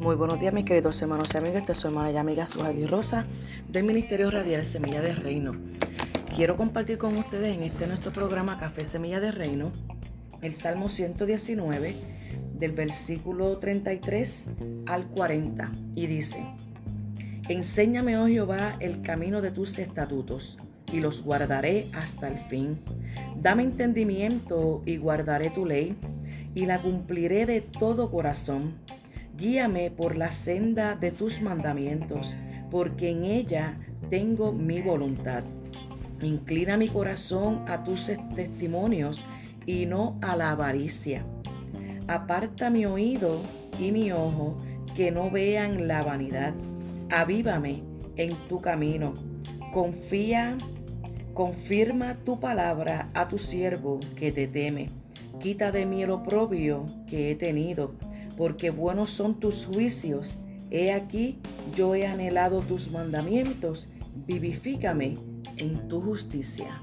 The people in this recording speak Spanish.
Muy buenos días mis queridos hermanos y amigos, esta es su hermana y amiga Sujaili Rosa del Ministerio Radial Semilla de Reino. Quiero compartir con ustedes en este nuestro programa Café Semilla de Reino el Salmo 119 del versículo 33 al 40 y dice, Enséñame, oh Jehová, el camino de tus estatutos y los guardaré hasta el fin. Dame entendimiento y guardaré tu ley y la cumpliré de todo corazón Guíame por la senda de tus mandamientos, porque en ella tengo mi voluntad. Inclina mi corazón a tus testimonios y no a la avaricia. Aparta mi oído y mi ojo que no vean la vanidad. Avívame en tu camino. Confía, confirma tu palabra a tu siervo que te teme. Quita de mí el oprobio que he tenido porque buenos son tus juicios. He aquí, yo he anhelado tus mandamientos, vivifícame en tu justicia.